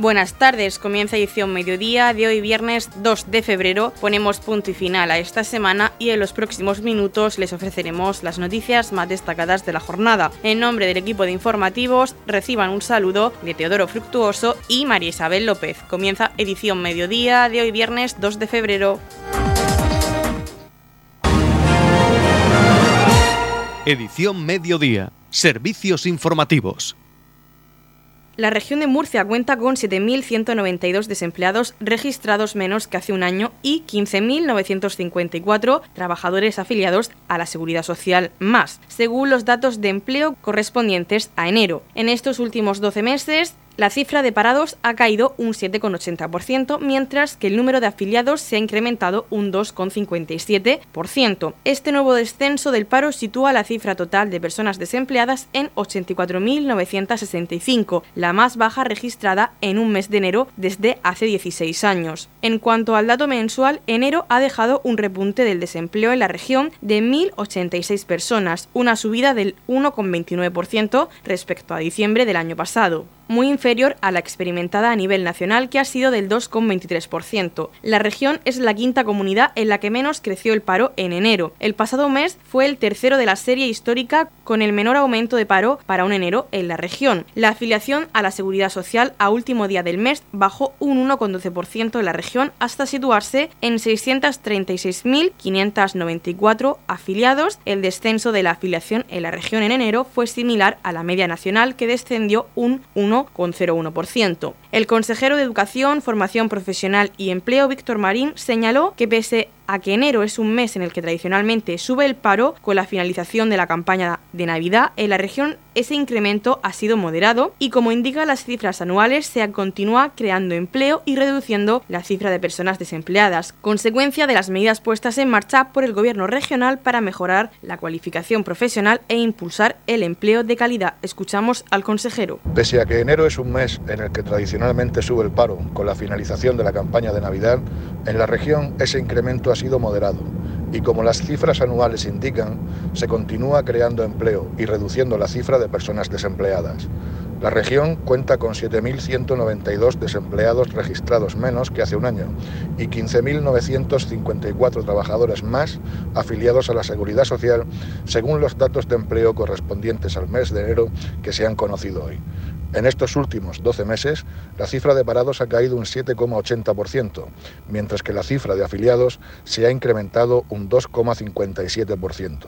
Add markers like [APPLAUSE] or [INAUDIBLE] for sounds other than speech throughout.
Buenas tardes, comienza edición mediodía de hoy viernes 2 de febrero. Ponemos punto y final a esta semana y en los próximos minutos les ofreceremos las noticias más destacadas de la jornada. En nombre del equipo de informativos, reciban un saludo de Teodoro Fructuoso y María Isabel López. Comienza edición mediodía de hoy viernes 2 de febrero. Edición mediodía. Servicios informativos. La región de Murcia cuenta con 7.192 desempleados registrados menos que hace un año y 15.954 trabajadores afiliados a la Seguridad Social más, según los datos de empleo correspondientes a enero. En estos últimos 12 meses, la cifra de parados ha caído un 7,80%, mientras que el número de afiliados se ha incrementado un 2,57%. Este nuevo descenso del paro sitúa la cifra total de personas desempleadas en 84.965, la más baja registrada en un mes de enero desde hace 16 años. En cuanto al dato mensual, enero ha dejado un repunte del desempleo en la región de 1.086 personas, una subida del 1,29% respecto a diciembre del año pasado muy inferior a la experimentada a nivel nacional, que ha sido del 2,23%. La región es la quinta comunidad en la que menos creció el paro en enero. El pasado mes fue el tercero de la serie histórica con el menor aumento de paro para un enero en la región. La afiliación a la seguridad social a último día del mes bajó un 1,12% en la región hasta situarse en 636.594 afiliados. El descenso de la afiliación en la región en enero fue similar a la media nacional que descendió un 1 0,01%. El consejero de Educación, Formación Profesional y Empleo, Víctor Marín, señaló que pese a que enero es un mes en el que tradicionalmente sube el paro con la finalización de la campaña de Navidad, en la región ese incremento ha sido moderado y como indican las cifras anuales se continúa creando empleo y reduciendo la cifra de personas desempleadas, consecuencia de las medidas puestas en marcha por el gobierno regional para mejorar la cualificación profesional e impulsar el empleo de calidad. Escuchamos al consejero. Pese a que enero es un mes en el que tradicionalmente sube el paro con la finalización de la campaña de Navidad, en la región ese incremento ha sido moderado y como las cifras anuales indican, se continúa creando empleo y reduciendo la cifra de personas desempleadas. La región cuenta con 7.192 desempleados registrados menos que hace un año y 15.954 trabajadores más afiliados a la Seguridad Social, según los datos de empleo correspondientes al mes de enero que se han conocido hoy. En estos últimos 12 meses, la cifra de parados ha caído un 7,80%, mientras que la cifra de afiliados se ha incrementado un 2,57%.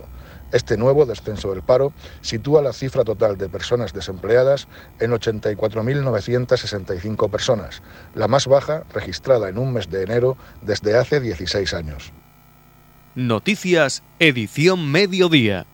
Este nuevo descenso del paro sitúa la cifra total de personas desempleadas en 84.965 personas, la más baja registrada en un mes de enero desde hace 16 años. Noticias, edición mediodía.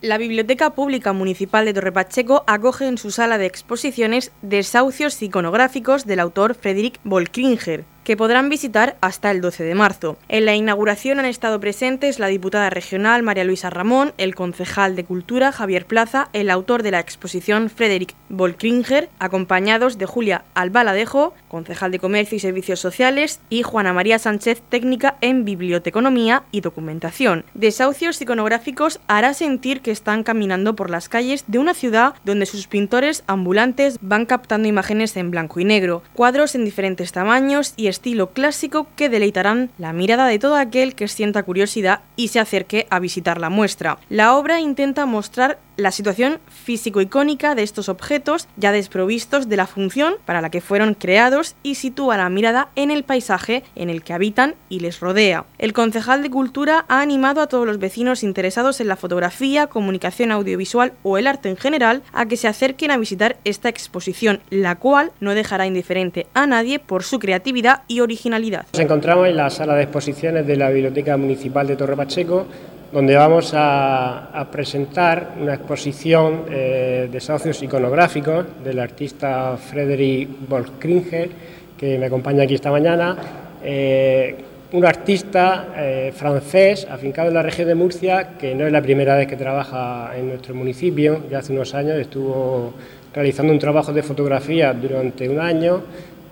La Biblioteca Pública Municipal de Torrepacheco acoge en su sala de exposiciones desahucios iconográficos del autor Frederick Volkringer, que podrán visitar hasta el 12 de marzo. En la inauguración han estado presentes la diputada regional María Luisa Ramón, el concejal de Cultura Javier Plaza, el autor de la exposición Frederick Volkringer, acompañados de Julia Albaladejo, concejal de Comercio y Servicios Sociales, y Juana María Sánchez, técnica en Biblioteconomía y Documentación. Desahucios iconográficos hará sentir que están caminando por las calles de una ciudad donde sus pintores ambulantes van captando imágenes en blanco y negro, cuadros en diferentes tamaños y estilo clásico que deleitarán la mirada de todo aquel que sienta curiosidad y se acerque a visitar la muestra. La obra intenta mostrar la situación físico-icónica de estos objetos ya desprovistos de la función para la que fueron creados y sitúa la mirada en el paisaje en el que habitan y les rodea. El concejal de Cultura ha animado a todos los vecinos interesados en la fotografía, comunicación audiovisual o el arte en general a que se acerquen a visitar esta exposición, la cual no dejará indiferente a nadie por su creatividad y originalidad. Nos encontramos en la sala de exposiciones de la Biblioteca Municipal de Torre Pacheco donde vamos a, presentar una exposición eh, de socios iconográficos del artista Frederick Volkringer, que me acompaña aquí esta mañana. Eh, un artista eh, francés afincado en la región de Murcia, que no es la primera vez que trabaja en nuestro municipio, ya hace unos años estuvo realizando un trabajo de fotografía durante un año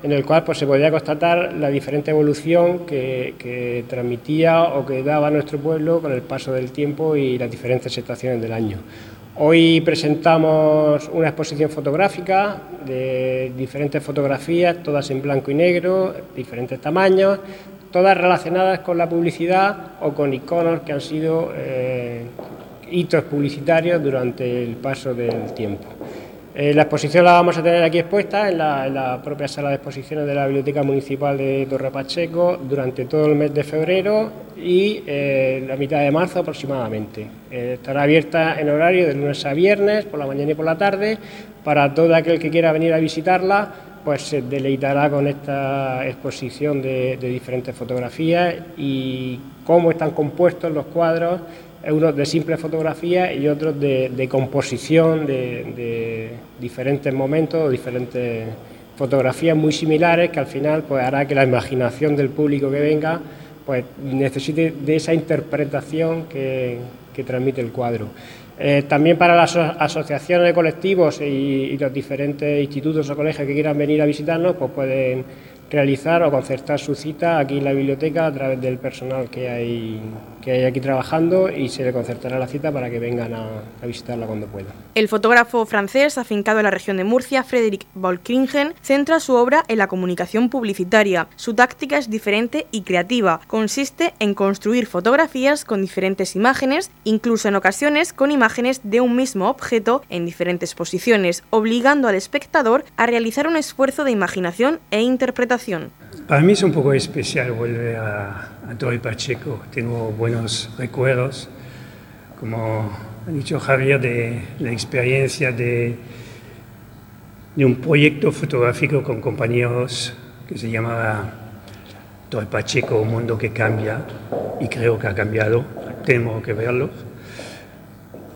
en el cual pues, se podía constatar la diferente evolución que, transmitía o que daba nuestro pueblo con el paso del tiempo y las diferentes estaciones del año. Hoy presentamos una exposición fotográfica de diferentes fotografías, todas en blanco y negro, diferentes tamaños, todas relacionadas con la publicidad o con iconos que han sido eh, hitos publicitarios durante el paso del tiempo. Eh, la exposición la vamos a tener aquí expuesta en la, propia sala de exposiciones de la Biblioteca Municipal de Torre Pacheco durante todo el mes de febrero y eh, la mitad de marzo aproximadamente. estará abierta en horario de lunes a viernes, por la mañana y por la tarde, para todo aquel que quiera venir a visitarla pues se deleitará con esta exposición de, diferentes fotografías y cómo están compuestos los cuadros, unos de simple fotografía y otros de, composición de, diferentes momentos, diferentes fotografías muy similares que al final pues hará que la imaginación del público que venga pues necesite de esa interpretación que transmite el cuadro. Eh, también para las asociaciones de colectivos y, los diferentes institutos o colegios que quieran venir a visitarnos, pues pueden realizar o concertar su cita aquí en la biblioteca a través del personal que hay, que hay aquí trabajando y se le concertará la cita para que vengan a, visitarla cuando puedan. El fotógrafo francés afincado en la región de Murcia, Frédéric Volkringen, centra su obra en la comunicación publicitaria. Su táctica es diferente y creativa. Consiste en construir fotografías con diferentes imágenes, incluso en ocasiones con imágenes de un mismo objeto en diferentes posiciones, obligando al espectador a realizar un esfuerzo de imaginación e interpretación para mí es un poco especial volver a, a Pacheco. Tengo buenos recuerdos, como ha dicho Javier, de la experiencia de, de un proyecto fotográfico con compañeros que se llamaba Torre Pacheco, Un Mundo que Cambia, y creo que ha cambiado, tenemos que verlo.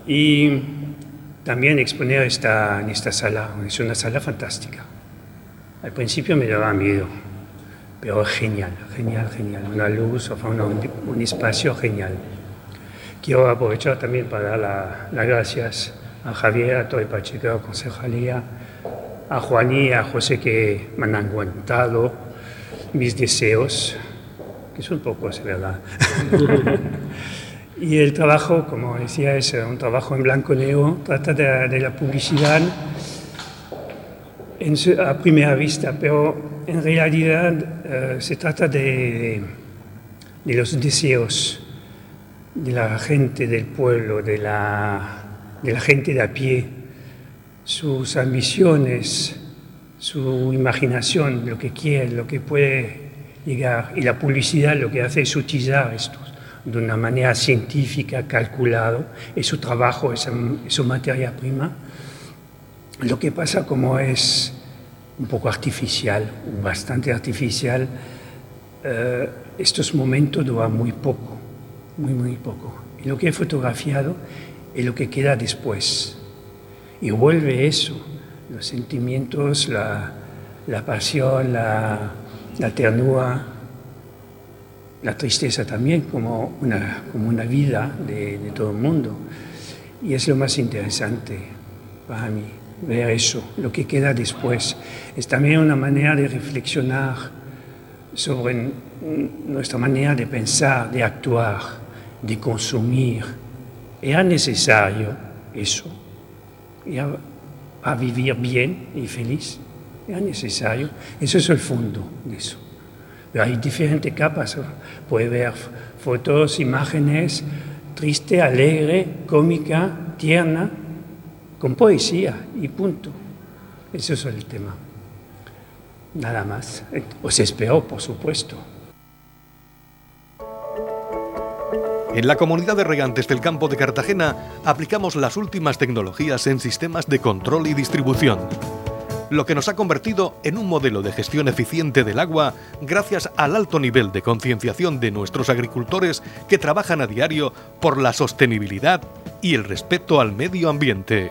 Y también exponer esta, en esta sala, es una sala fantástica. Al principio me daba miedo, pero genial, genial, genial. Una luz, o un, espacio genial. Quiero aprovechar también para dar las gracias a Javier, a el Pacheco, a Concejalía, a Juan y a José que me han aguantado mis deseos, que son pocos, verdad. [LAUGHS] y el trabajo, como decía, es un trabajo en blanco y negro, trata de, de la publicidad a primera vista, pero en realidad eh, se trata de, de, los deseos de la gente del pueblo, de la, de la gente de a pie, sus ambiciones, su imaginación, lo que quiere, lo que puede llegar. Y la publicidad lo que hace es utilizar esto de una manera científica, calculado, es su trabajo, es su materia prima lo que pasa como es un poco artificial, bastante artificial, eh, estos momentos duran muy poco, muy, muy poco. Y lo que he fotografiado es lo que queda después. Y vuelve eso, los sentimientos, la, pasión, la, ternura, la tristeza también como una, como una vida de, de todo el mundo. Y es lo más interesante para mí ver eso, lo que queda después. Es también una manera de reflexionar sobre nuestra manera de pensar, de actuar, de consumir. Era necesario eso, era a vivir bien y feliz. Era necesario. Eso es el fondo de eso. Pero hay diferentes capas. Puede ver fotos, imágenes, triste, alegre, cómica, tierna, con poesía y punto. Ese es el tema. Nada más. Os espero, por supuesto. En la comunidad de regantes del campo de Cartagena aplicamos las últimas tecnologías en sistemas de control y distribución, lo que nos ha convertido en un modelo de gestión eficiente del agua gracias al alto nivel de concienciación de nuestros agricultores que trabajan a diario por la sostenibilidad y el respeto al medio ambiente.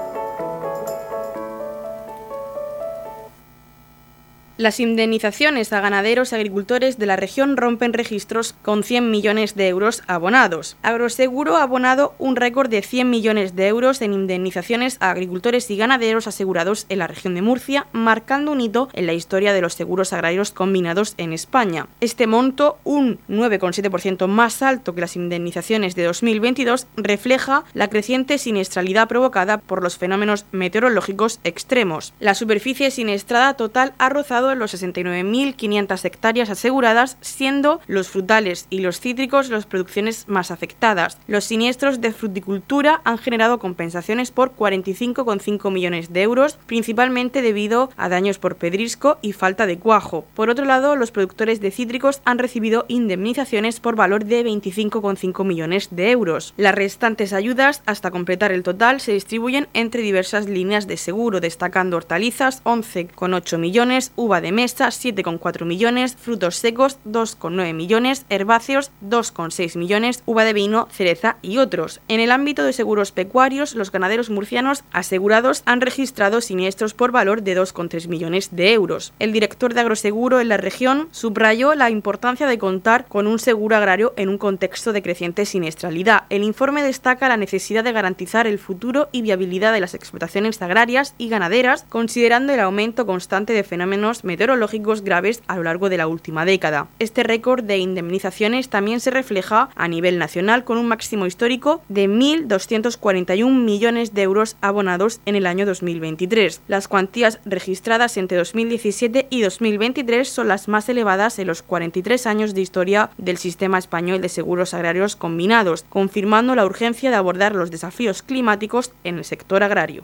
Las indemnizaciones a ganaderos y agricultores de la región rompen registros con 100 millones de euros abonados. Agroseguro ha abonado un récord de 100 millones de euros en indemnizaciones a agricultores y ganaderos asegurados en la región de Murcia, marcando un hito en la historia de los seguros agrarios combinados en España. Este monto, un 9,7% más alto que las indemnizaciones de 2022, refleja la creciente siniestralidad provocada por los fenómenos meteorológicos extremos. La superficie siniestrada total ha rozado los 69.500 hectáreas aseguradas, siendo los frutales y los cítricos las producciones más afectadas. Los siniestros de fruticultura han generado compensaciones por 45,5 millones de euros, principalmente debido a daños por pedrisco y falta de cuajo. Por otro lado, los productores de cítricos han recibido indemnizaciones por valor de 25,5 millones de euros. Las restantes ayudas, hasta completar el total, se distribuyen entre diversas líneas de seguro, destacando hortalizas 11,8 millones, uva de mesa 7,4 millones, frutos secos 2,9 millones, herbáceos 2,6 millones, uva de vino, cereza y otros. En el ámbito de seguros pecuarios, los ganaderos murcianos asegurados han registrado siniestros por valor de 2,3 millones de euros. El director de agroseguro en la región subrayó la importancia de contar con un seguro agrario en un contexto de creciente siniestralidad. El informe destaca la necesidad de garantizar el futuro y viabilidad de las explotaciones agrarias y ganaderas, considerando el aumento constante de fenómenos meteorológicos graves a lo largo de la última década. Este récord de indemnizaciones también se refleja a nivel nacional con un máximo histórico de 1.241 millones de euros abonados en el año 2023. Las cuantías registradas entre 2017 y 2023 son las más elevadas en los 43 años de historia del sistema español de seguros agrarios combinados, confirmando la urgencia de abordar los desafíos climáticos en el sector agrario.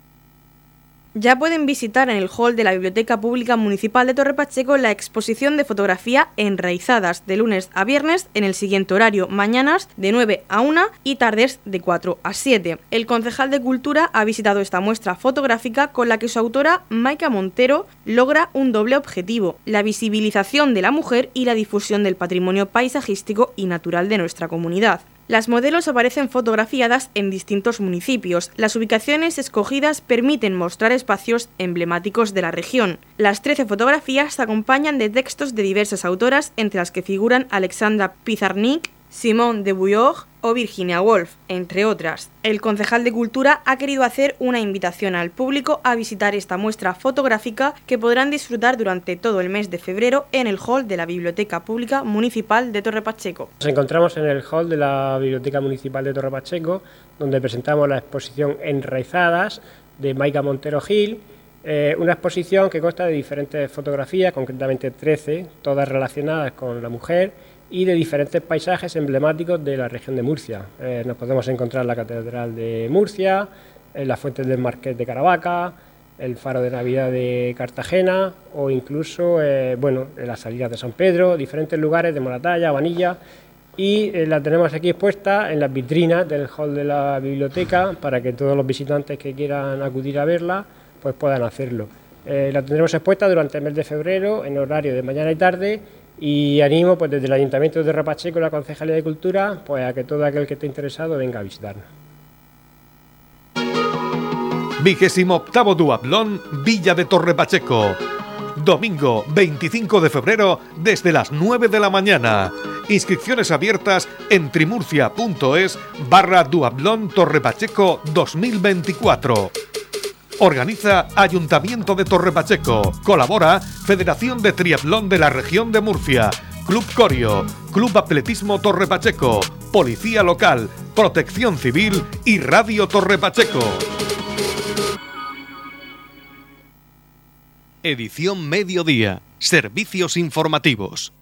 Ya pueden visitar en el hall de la Biblioteca Pública Municipal de Torre Pacheco la exposición de fotografía Enraizadas de lunes a viernes en el siguiente horario, mañanas de 9 a 1 y tardes de 4 a 7. El concejal de Cultura ha visitado esta muestra fotográfica con la que su autora, Maika Montero, logra un doble objetivo, la visibilización de la mujer y la difusión del patrimonio paisajístico y natural de nuestra comunidad. Las modelos aparecen fotografiadas en distintos municipios. Las ubicaciones escogidas permiten mostrar espacios emblemáticos de la región. Las 13 fotografías se acompañan de textos de diversas autoras, entre las que figuran Alexandra Pizarnik, Simone de Bouillog o Virginia Woolf, entre otras. El concejal de Cultura ha querido hacer una invitación al público a visitar esta muestra fotográfica que podrán disfrutar durante todo el mes de febrero en el hall de la Biblioteca Pública Municipal de Torre Pacheco. Nos encontramos en el hall de la Biblioteca Municipal de Torre Pacheco, donde presentamos la exposición Enraizadas de Maika Montero Gil, eh, una exposición que consta de diferentes fotografías, concretamente 13, todas relacionadas con la mujer y de diferentes paisajes emblemáticos de la región de Murcia. Eh, nos podemos encontrar la Catedral de Murcia, en las fuentes del Marqués de Caravaca, el Faro de Navidad de Cartagena o incluso eh, bueno, las salidas de San Pedro, diferentes lugares de Moratalla, Vanilla y eh, la tenemos aquí expuesta en las vitrinas del hall de la biblioteca para que todos los visitantes que quieran acudir a verla pues puedan hacerlo. la tendremos expuesta durante el mes de febrero en horario de mañana y tarde y animo pues desde el Ayuntamiento de Rapacheco y la Concejalía de Cultura pues a que todo aquel que esté interesado venga a visitarnos. Vigésimo octavo Duablón, Villa de Torre Pacheco. Domingo 25 de febrero desde las 9 de la mañana. Inscripciones abiertas en trimurcia.es barra Duablón Torre Pacheco 2024. Organiza Ayuntamiento de Torre Pacheco. Colabora Federación de Triatlón de la Región de Murcia. Club Corio, Club Atletismo Torre Pacheco, Policía Local, Protección Civil y Radio Torre Pacheco. Edición Mediodía. Servicios informativos.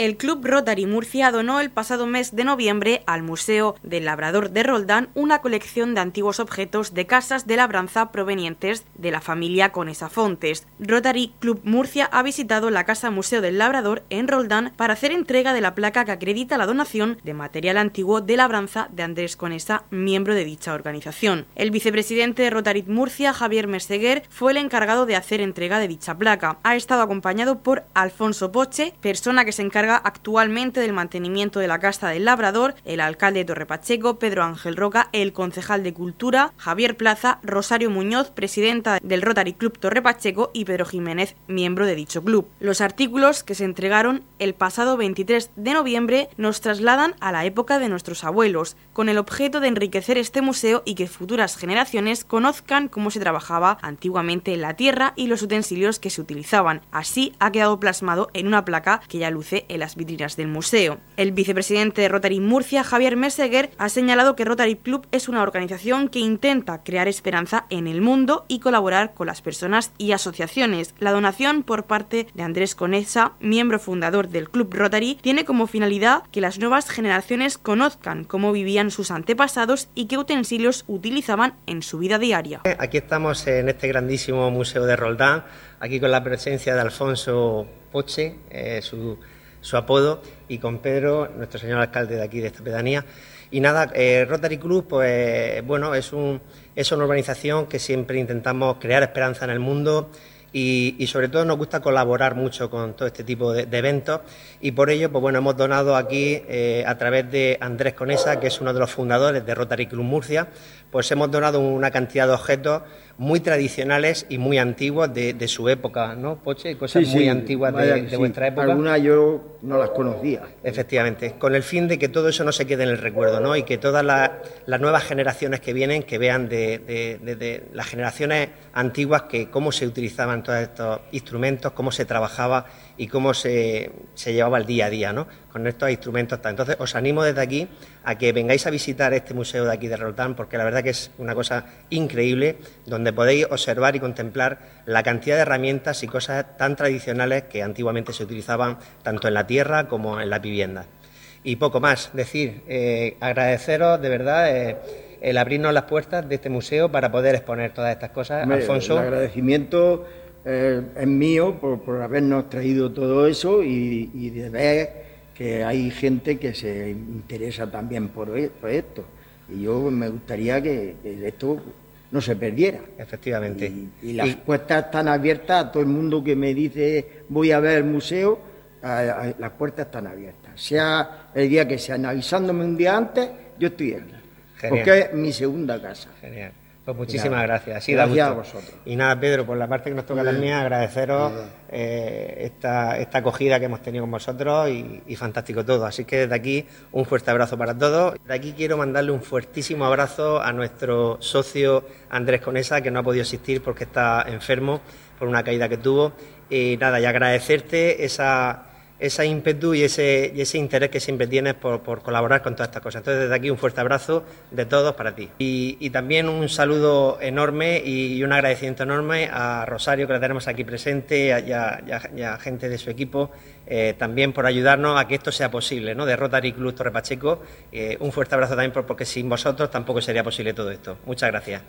El Club Rotary Murcia donó el pasado mes de noviembre al Museo del Labrador de Roldán una colección de antiguos objetos de casas de labranza provenientes de la familia Conesa Fontes. Rotary Club Murcia ha visitado la Casa Museo del Labrador en Roldán para hacer entrega de la placa que acredita la donación de material antiguo de labranza de Andrés Conesa, miembro de dicha organización. El vicepresidente de Rotary Murcia, Javier Meseguer, fue el encargado de hacer entrega de dicha placa. Ha estado acompañado por Alfonso Poche, persona que se encarga actualmente del mantenimiento de la Casa del Labrador, el alcalde de Torrepacheco, Pedro Ángel Roca, el concejal de Cultura, Javier Plaza, Rosario Muñoz, presidenta del Rotary Club Torrepacheco y Pedro Jiménez, miembro de dicho club. Los artículos que se entregaron el pasado 23 de noviembre nos trasladan a la época de nuestros abuelos, con el objeto de enriquecer este museo y que futuras generaciones conozcan cómo se trabajaba antiguamente en la tierra y los utensilios que se utilizaban. Así ha quedado plasmado en una placa que ya luce el las vitrinas del museo. El vicepresidente de Rotary Murcia, Javier Meseguer, ha señalado que Rotary Club es una organización que intenta crear esperanza en el mundo y colaborar con las personas y asociaciones. La donación por parte de Andrés Conesa, miembro fundador del Club Rotary, tiene como finalidad que las nuevas generaciones conozcan cómo vivían sus antepasados y qué utensilios utilizaban en su vida diaria. Aquí estamos en este grandísimo museo de Roldán, aquí con la presencia de Alfonso Poche, eh, su su apodo, y con Pedro, nuestro señor alcalde de aquí, de esta pedanía. Y nada, eh, Rotary Club, pues bueno, es, un, es una organización que siempre intentamos crear esperanza en el mundo y, sobre todo nos gusta colaborar mucho con todo este tipo de, eventos y por ello, pues bueno, hemos donado aquí eh, a través de Andrés Conesa, que es uno de los fundadores de Rotary Club Murcia, pues hemos donado una cantidad de objetos muy tradicionales y muy antiguos de, su época, ¿no, Poche? Cosas muy antiguas de, vuestra época. Algunas yo no las conocía. Efectivamente, con el fin de que todo eso no se quede en el recuerdo, ¿no? Y que todas las nuevas generaciones que vienen, que vean de, las generaciones antiguas que cómo se utilizaban todos estos instrumentos, cómo se trabajaba y cómo se, se llevaba el día a día, ¿no? Con estos instrumentos. Entonces, os animo desde aquí a que vengáis a visitar este museo de aquí de Roldán, porque la verdad que es una cosa increíble, donde podéis observar y contemplar la cantidad de herramientas y cosas tan tradicionales que antiguamente se utilizaban tanto en la tierra como en la vivienda. Y poco más, decir, eh, agradeceros de verdad eh, el abrirnos las puertas de este museo para poder exponer todas estas cosas. Alfonso. El agradecimiento eh, es mío por, habernos traído todo eso y, y de ver que hay gente que se interesa también por, esto. Y yo me gustaría que, esto no se perdiera. Efectivamente. Y, las puertas están abiertas a todo el mundo que me dice voy a ver el museo, las puertas están abiertas. Sea el día que sean avisándome un día antes, yo estoy aquí. Porque es mi segunda casa. Genial. Pues muchísimas gracias. gracias a vosotros. Y nada, Pedro, por la parte que nos toca también, agradeceros eh, esta, esta acogida que hemos tenido con vosotros y, fantástico todo. Así que desde aquí un fuerte abrazo para todos. De aquí quiero mandarle un fuertísimo abrazo a nuestro socio Andrés Conesa, que no ha podido asistir porque está enfermo por una caída que tuvo. Y nada, y agradecerte esa ese ímpetu y ese, ese interés que siempre tienes por, colaborar con todas estas cosas. Entonces, desde aquí un fuerte abrazo de todos para ti. Y, también un saludo enorme y, un agradecimiento enorme a Rosario, que la tenemos aquí presente, y a, gente de su equipo, eh, también por ayudarnos a que esto sea posible, ¿no? De Rotary Club Torre Pacheco. Eh, un fuerte abrazo también porque sin vosotros tampoco sería posible todo esto. Muchas gracias.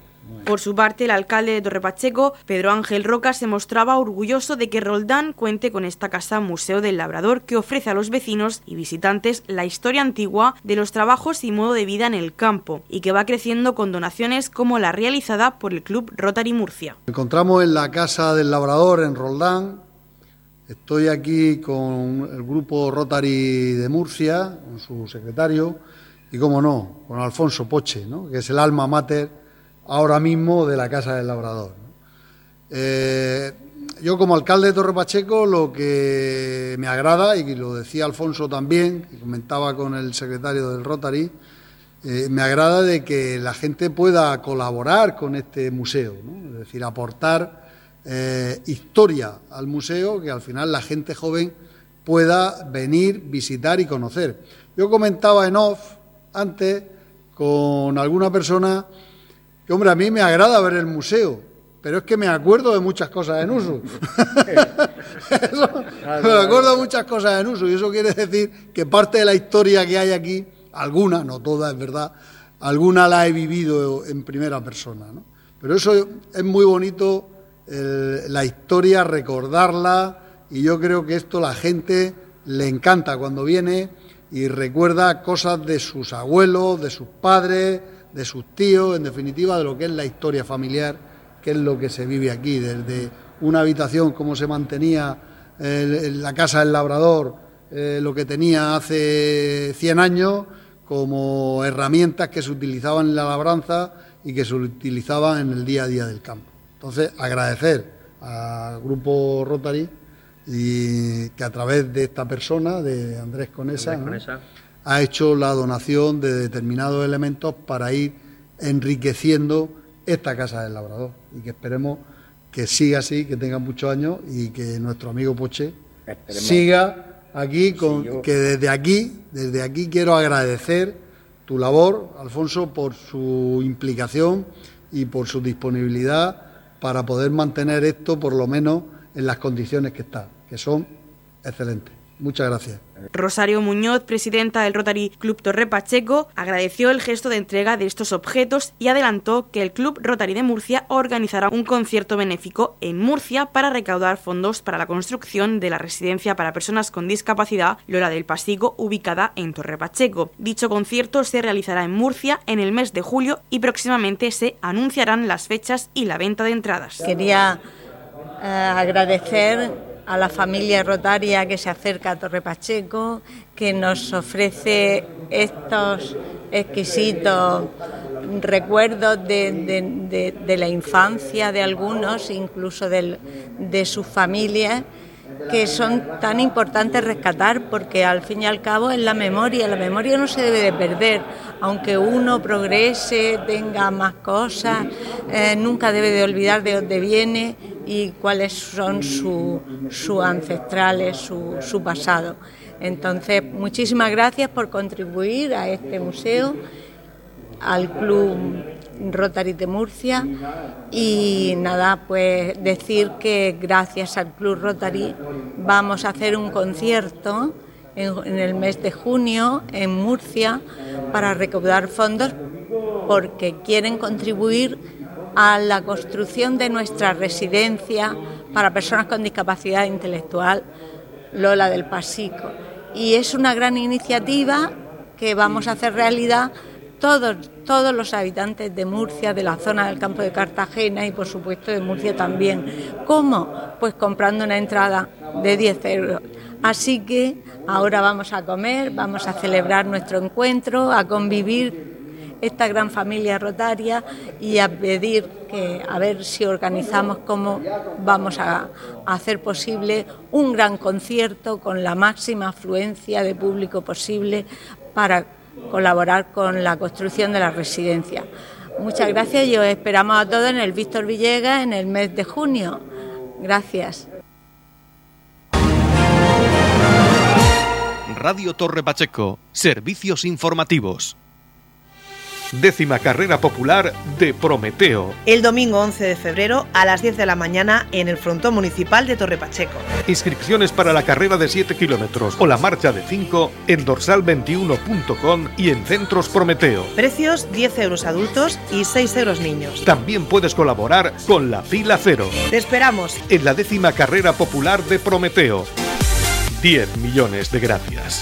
Por su parte, el alcalde de Torre Pacheco, Pedro Ángel Roca, se mostraba orgulloso de que Roldán cuente con esta casa Museo del Labrador que ofrece a los vecinos y visitantes la historia antigua de los trabajos y modo de vida en el campo y que va creciendo con donaciones como la realizada por el Club Rotary Murcia. encontramos en la Casa del Labrador en Roldán. Estoy aquí con el grupo Rotary de Murcia, con su secretario, y, como no, con Alfonso Poche, que es el alma mater ahora mismo de la Casa del Labrador. Eh, yo como alcalde de Torre Pacheco lo que me agrada, y lo decía Alfonso también, y comentaba con el secretario del Rotary, eh, me agrada de que la gente pueda colaborar con este museo, es decir, aportar eh, historia al museo que al final la gente joven pueda venir, visitar y conocer. Yo comentaba en off antes con alguna persona hombre, a mí me agrada ver el museo, pero es que me acuerdo de muchas cosas en uso. [LAUGHS] me acuerdo muchas cosas en uso y eso quiere decir que parte de la historia que hay aquí, alguna, no toda es verdad, alguna la he vivido en primera persona. ¿no? Pero eso es muy bonito, la historia, recordarla y yo creo que esto la gente le encanta cuando viene y recuerda cosas de sus abuelos, de sus padres, de sus tíos, en definitiva de lo que es la historia familiar, que es lo que se vive aquí, desde una habitación como se mantenía en la casa del labrador, eh, lo que tenía hace 100 años, como herramientas que se utilizaban en la labranza y que se utilizaban en el día a día del campo. Entonces, agradecer al Grupo Rotary y que a través de esta persona, de Andrés Conesa, ha hecho la donación de determinados elementos para ir enriqueciendo esta casa del labrador. Y que esperemos que siga así, que tenga muchos años y que nuestro amigo Poche siga aquí, con, que desde aquí, desde aquí quiero agradecer tu labor, Alfonso, por su implicación y por su disponibilidad para poder mantener esto por lo menos en las condiciones que está, que son excelentes. Muchas gracias. Rosario Muñoz, presidenta del Rotary Club Torre Pacheco, agradeció el gesto de entrega de estos objetos y adelantó que el Club Rotary de Murcia organizará un concierto benéfico en Murcia para recaudar fondos para la construcción de la residencia para personas con discapacidad Lola del Pasigo, ubicada en Torre Pacheco. Dicho concierto se realizará en Murcia en el mes de julio y próximamente se anunciarán las fechas y la venta de entradas. Quería eh, agradecer a la familia rotaria que se acerca a Torre Pacheco, que nos ofrece estos exquisitos recuerdos de, la infancia de algunos, incluso de sus familias, que son tan importantes rescatar porque al fin y al cabo es la memoria, la memoria no se debe de perder, aunque uno progrese, tenga más cosas, eh, nunca debe de olvidar de dónde viene y cuáles son sus ancestrales, su, su pasado. Entonces, muchísimas gracias por contribuir a este museo, al Club Rotary de Murcia y nada, pues decir que gracias al Club Rotary vamos a hacer un concierto en, el mes de junio en Murcia para recaudar fondos porque quieren contribuir a la construcción de nuestra residencia para personas con discapacidad intelectual Lola del Pasico. Y es una gran iniciativa que vamos a hacer realidad todos, todos los habitantes de Murcia, de la zona del campo de Cartagena y por supuesto de Murcia también. ¿Cómo? Pues comprando una entrada de 10 euros. Así que ahora vamos a comer, vamos a celebrar nuestro encuentro, a convivir esta gran familia rotaria y a pedir que a ver si organizamos cómo vamos a, hacer posible un gran concierto con la máxima afluencia de público posible para colaborar con la construcción de la residencia. Muchas gracias y os esperamos a todos en el Víctor Villegas en el mes de junio. Gracias. Radio Torre Pacheco, servicios informativos décima carrera popular de Prometeo. El domingo 11 de febrero a las 10 de la mañana en el frontón municipal de Torre Pacheco. Inscripciones para la carrera de 7 kilómetros o la marcha de 5 en dorsal21.com y en Centros Prometeo. Precios 10 euros adultos y 6 euros niños. También puedes colaborar con la fila cero. Te esperamos en la décima carrera popular de Prometeo. 10 millones de gracias.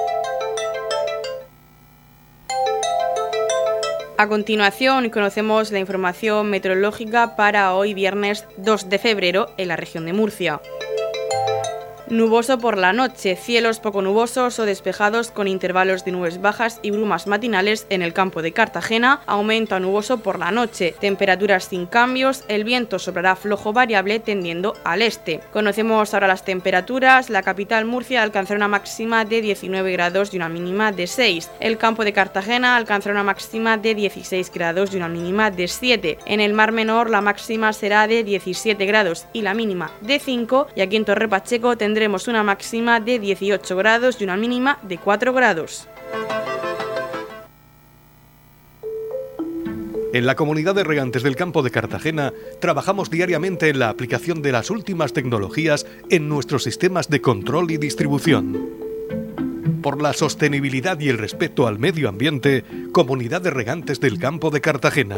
A continuación conocemos la información meteorológica para hoy viernes 2 de febrero en la región de Murcia. Nuboso por la noche, cielos poco nubosos o despejados con intervalos de nubes bajas y brumas matinales en el campo de Cartagena, aumento a nuboso por la noche, temperaturas sin cambios, el viento soplará flojo variable tendiendo al este. Conocemos ahora las temperaturas, la capital Murcia alcanzará una máxima de 19 grados y una mínima de 6, el campo de Cartagena alcanzará una máxima de 16 grados y una mínima de 7, en el Mar Menor la máxima será de 17 grados y la mínima de 5 y aquí en Torre Pacheco tendremos tendremos una máxima de 18 grados y una mínima de 4 grados. En la comunidad de regantes del campo de Cartagena trabajamos diariamente en la aplicación de las últimas tecnologías en nuestros sistemas de control y distribución. Por la sostenibilidad y el respeto al medio ambiente, Comunidad de Regantes del Campo de Cartagena.